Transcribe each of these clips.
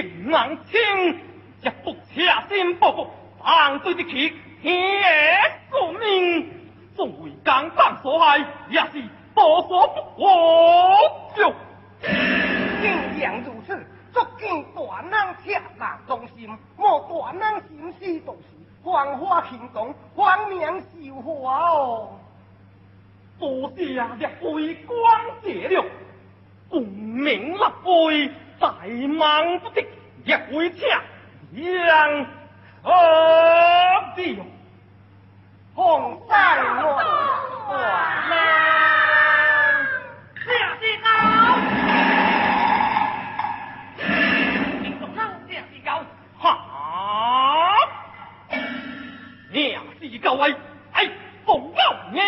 人难清，一不下心不服，犯罪的起天下宿命。纵为江山所害，也是无所不活。正竟如此，足见大人下难忠心，莫大人心思都是，黄花行动，黄粱绣花哦。多谢叶飞光解了，功名立碑。大忙不敌，也会请杨何地红山我管呐，下地高，位，哎，凤傲年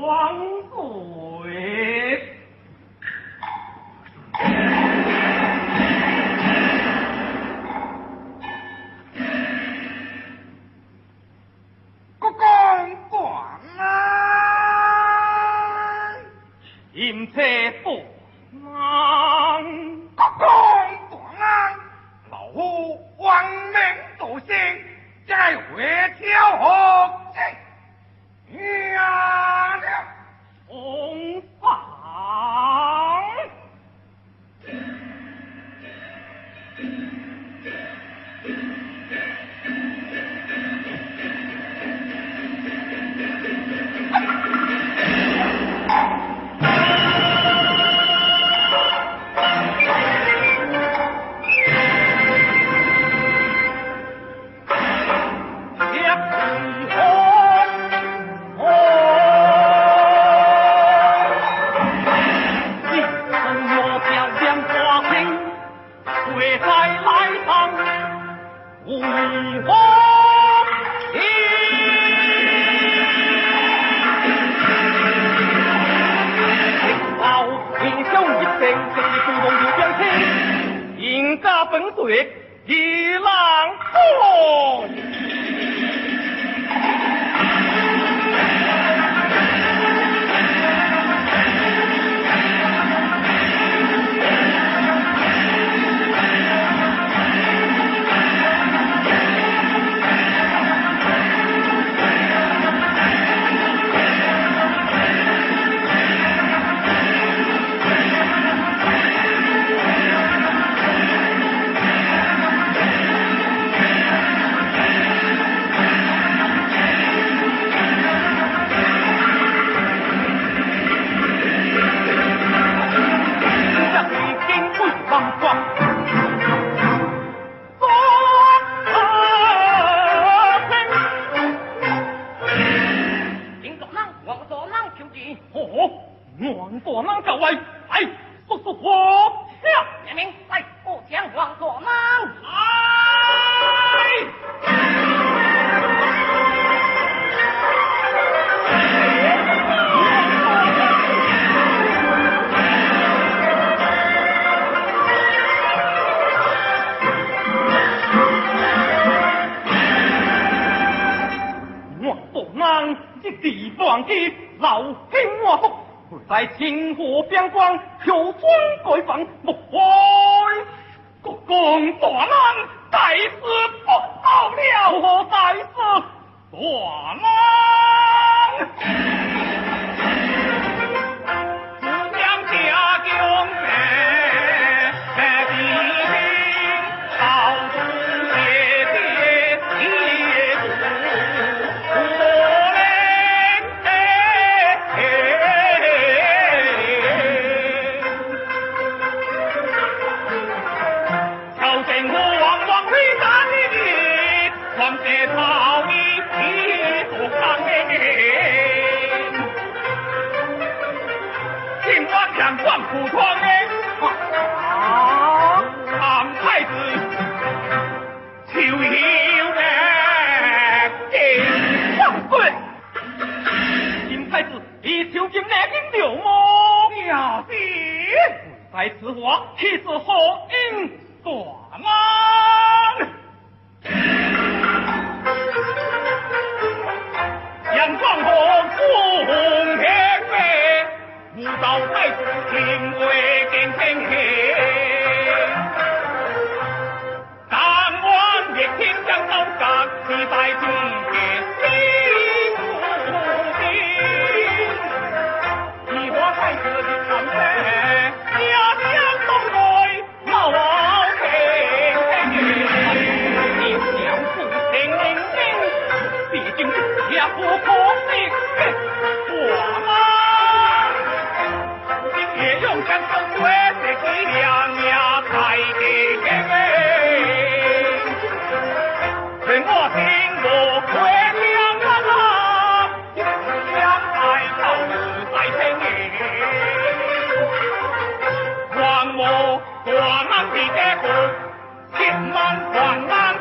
王鬼何？乱国哪个位？哎，不是我。小人民在故乡乱国哪？地方的。老兄，我好在清河边关，求尊改姓。莫怪，国公大难，大事不好了。何在？事大难，姑娘驾降。千万万万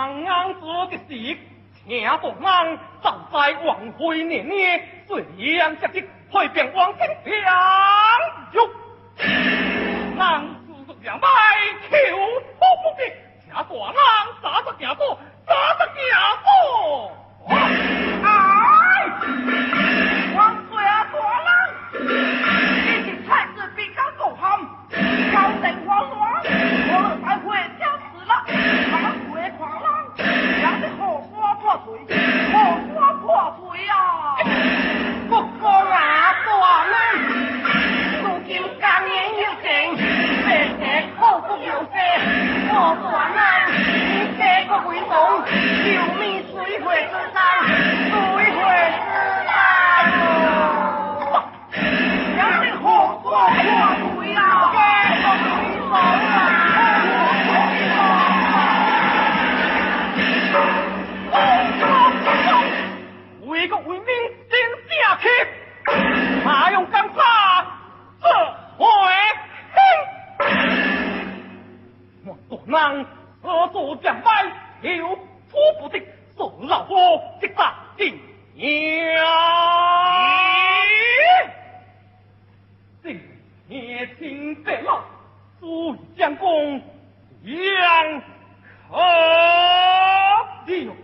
刚刚的事，请大王早在王妃年年随人接的会变王天平哟。人坐作两，求破不得，请大人打得行多，打得行多。风，救命水鬼之灾，水鬼之灾哟！杨振宏做过啊，为国为民正气，哪用干啥？我有错不得，送老夫即打定娘。今年请白老主将功，两可定老。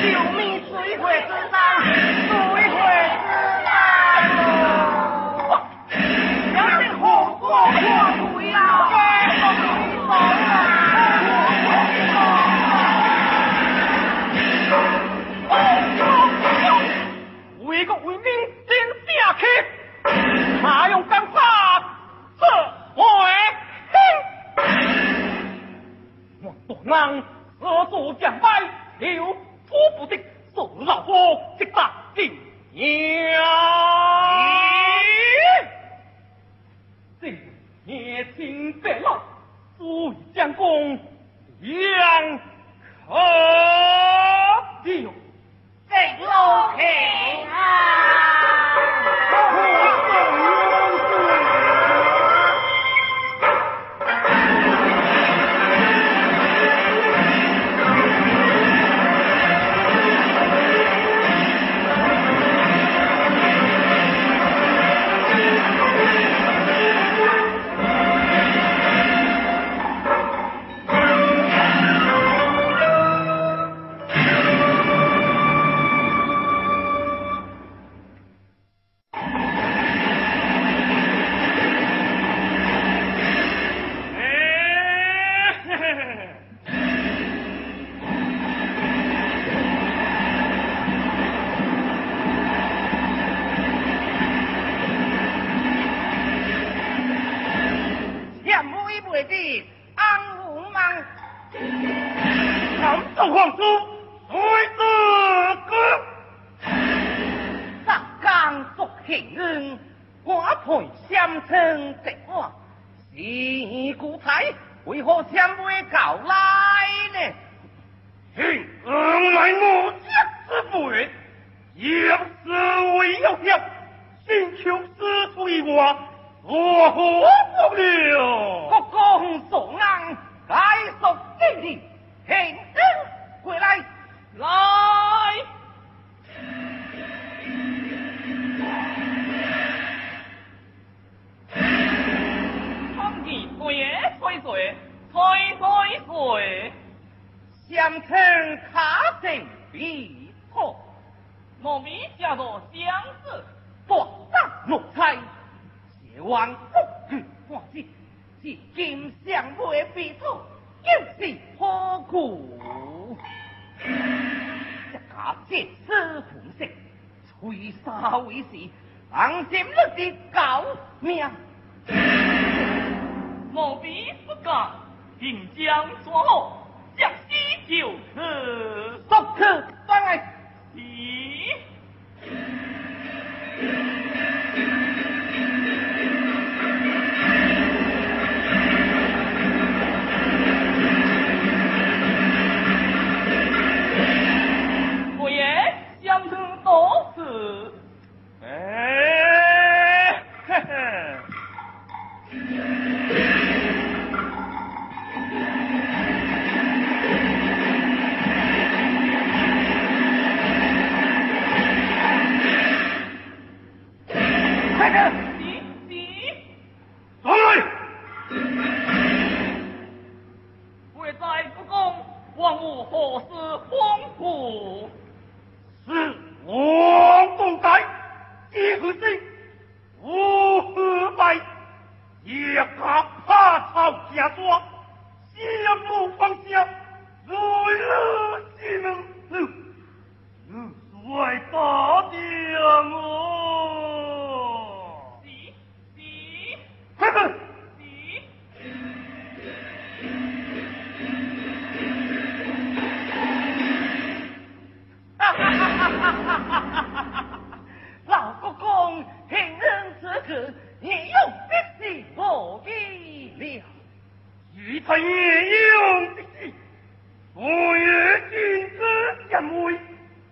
救命水鬼之灾。心了的 được 不干，定江抓落。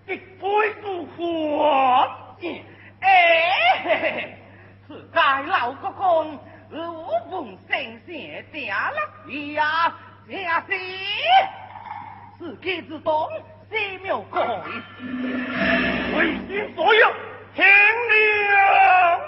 一挥不还债，哎嘿嘿嘿，此间老国公，如无闻声声，正了呀，正是，此间之东三庙各为，唯君所有，听令。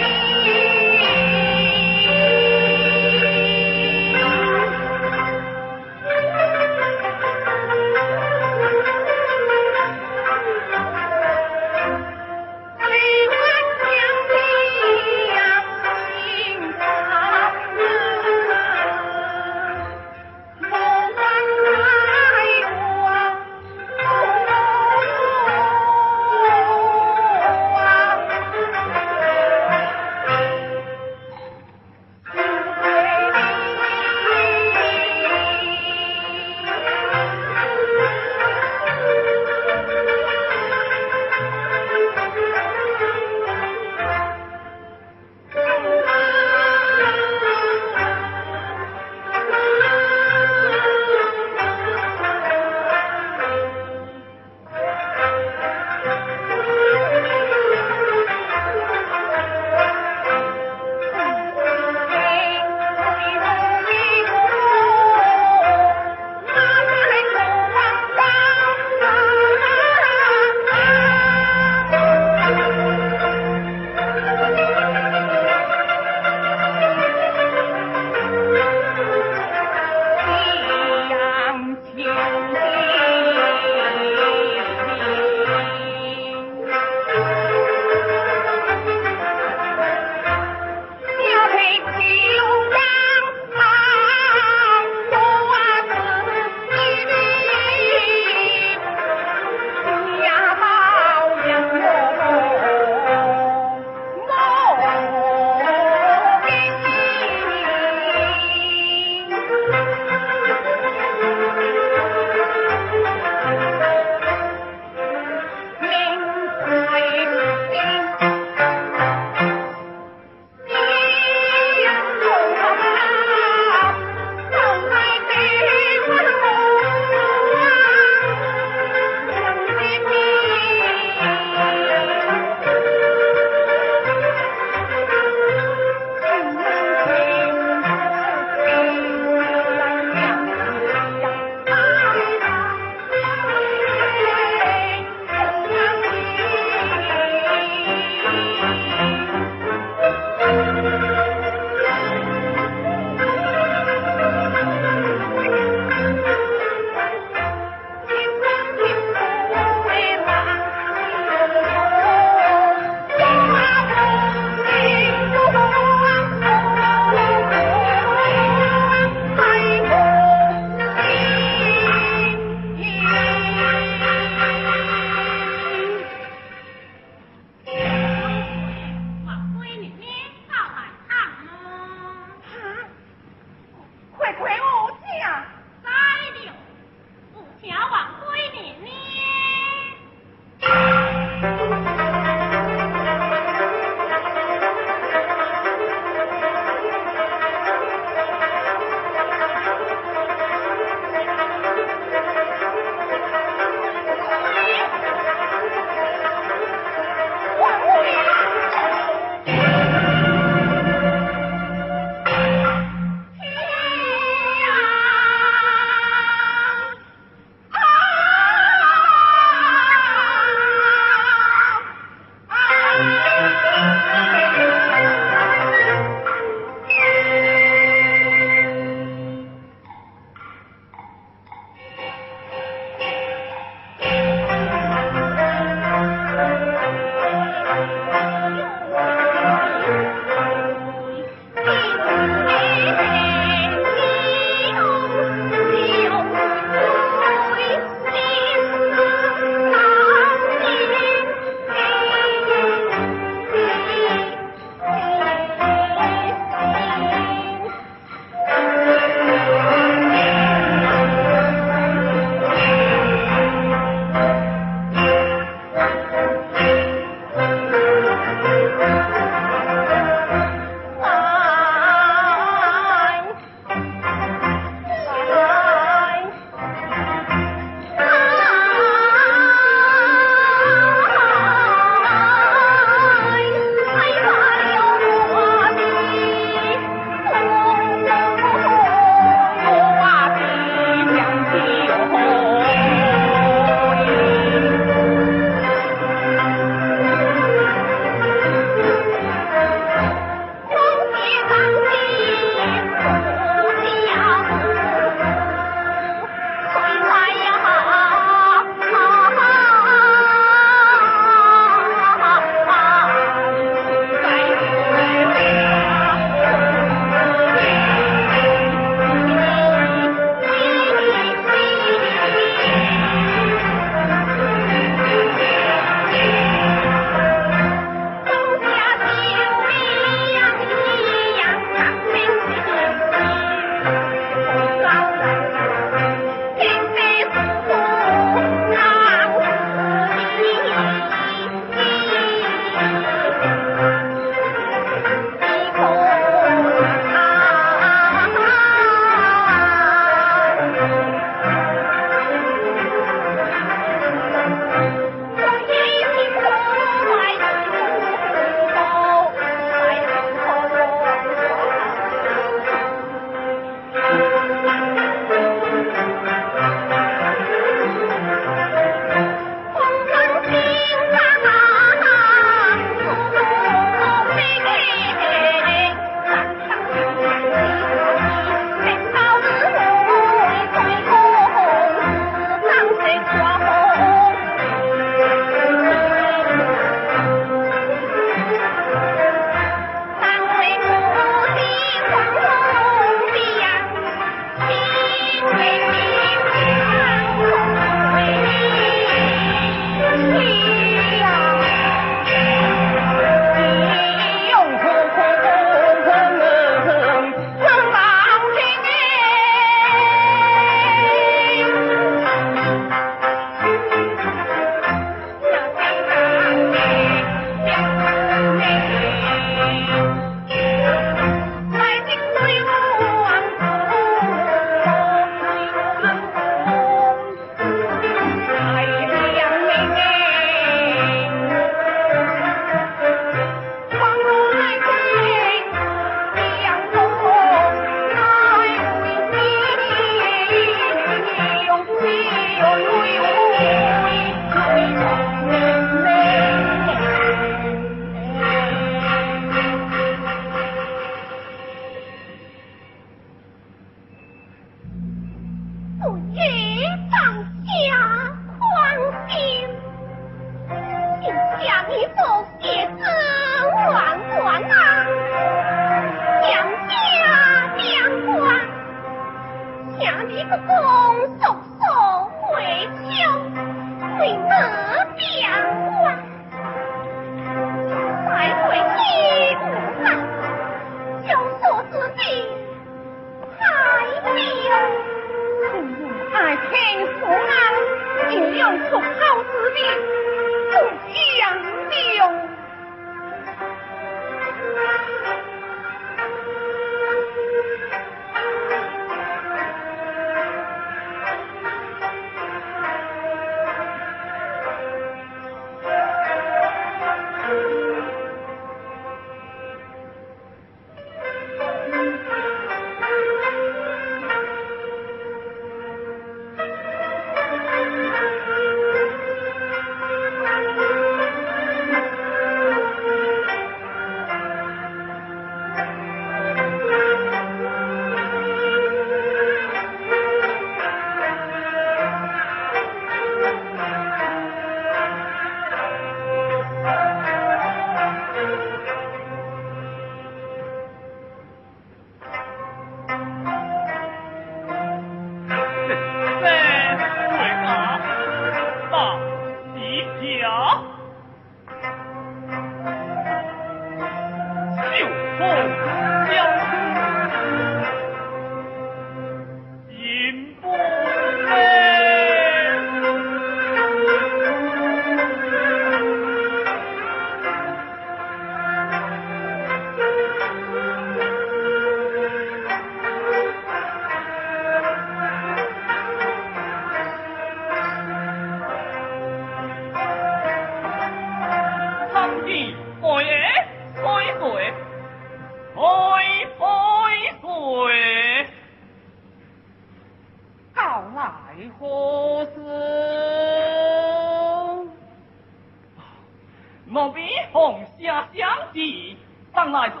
我比红霞相弟，当来 xe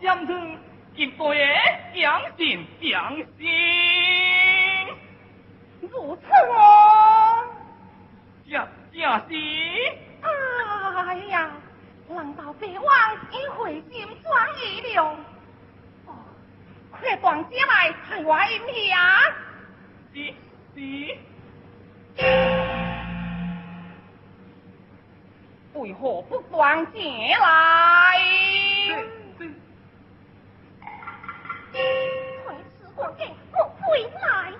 sáng 的相信相信，如此 lại 是。哎呀难道被 thương, 了？快端 quế, giáng 为何不逛街来？推辞过去不回来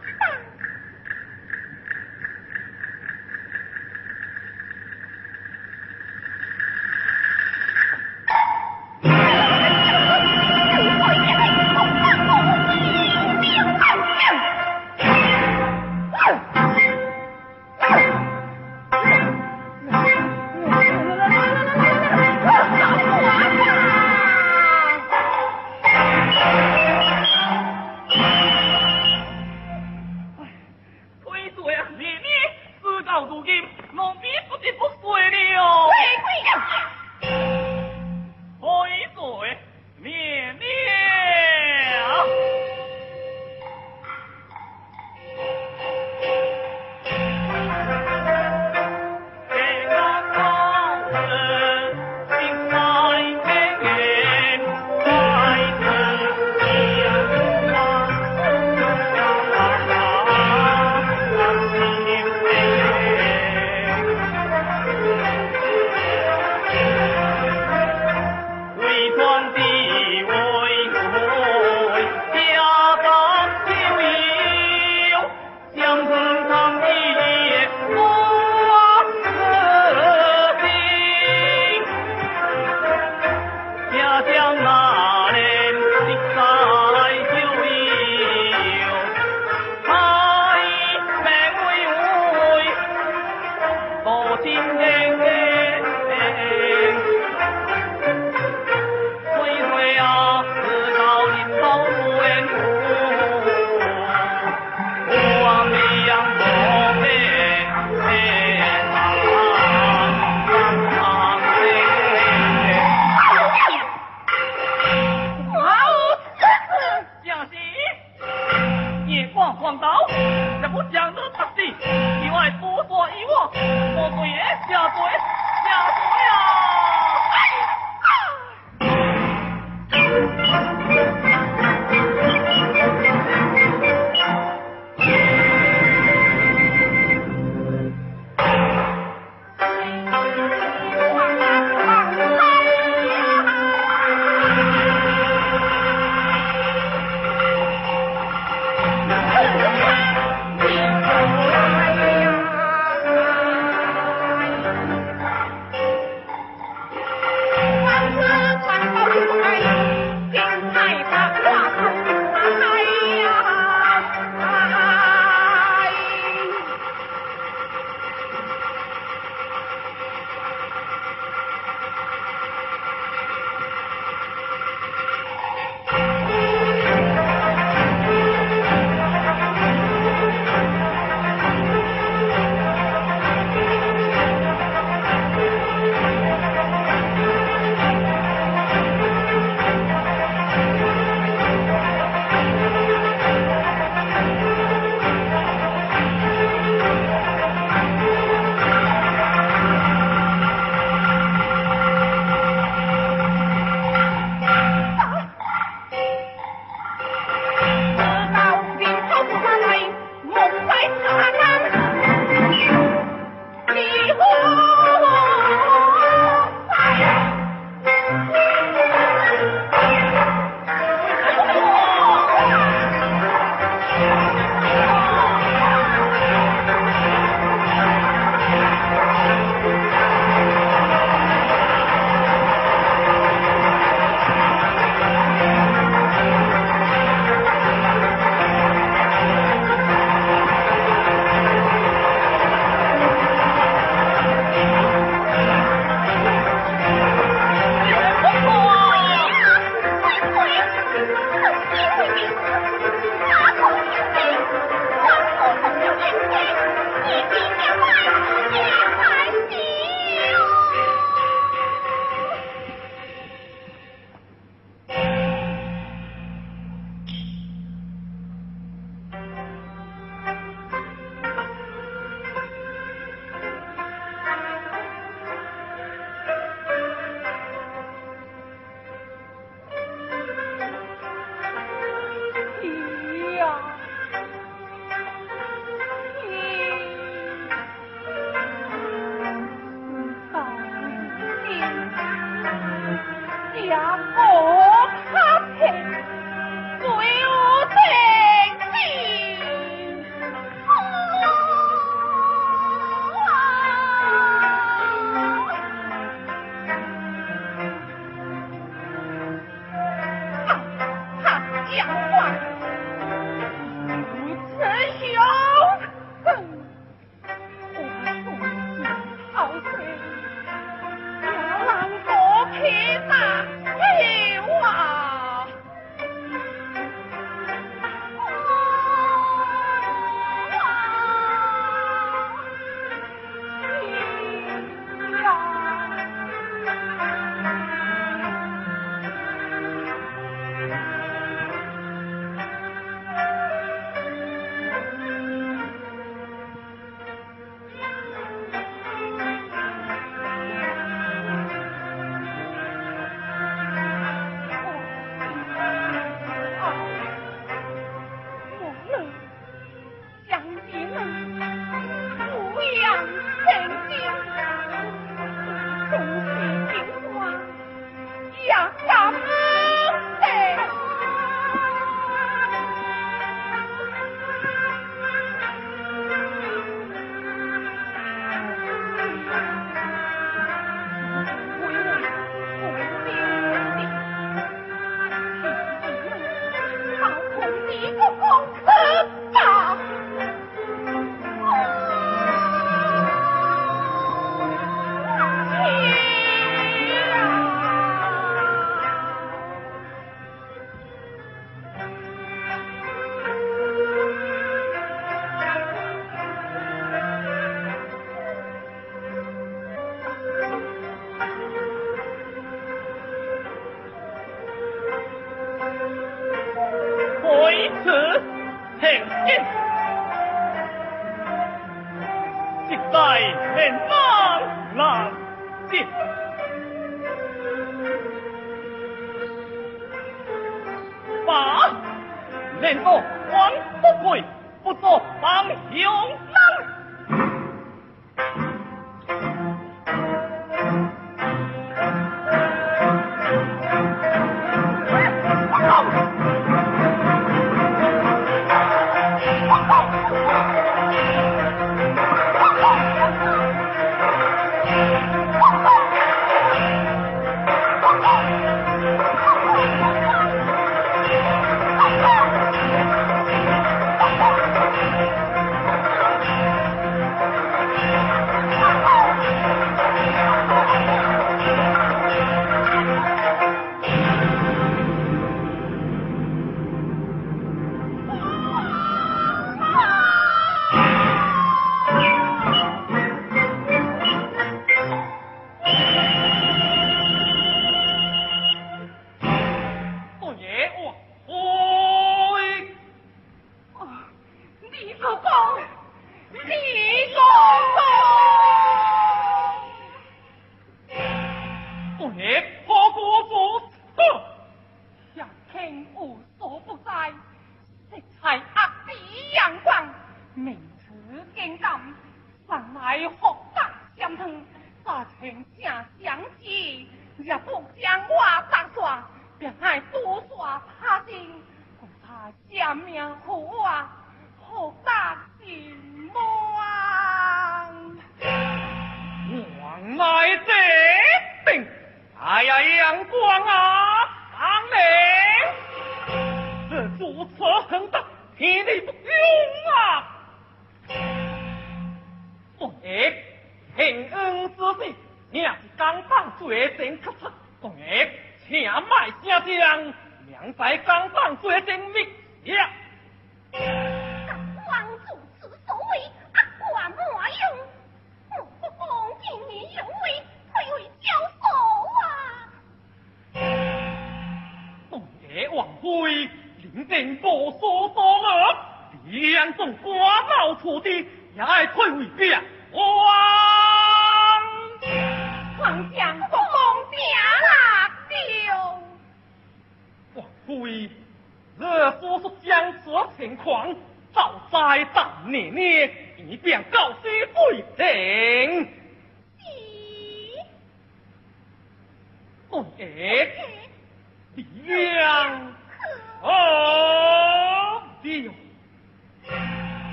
sing, ding, ding.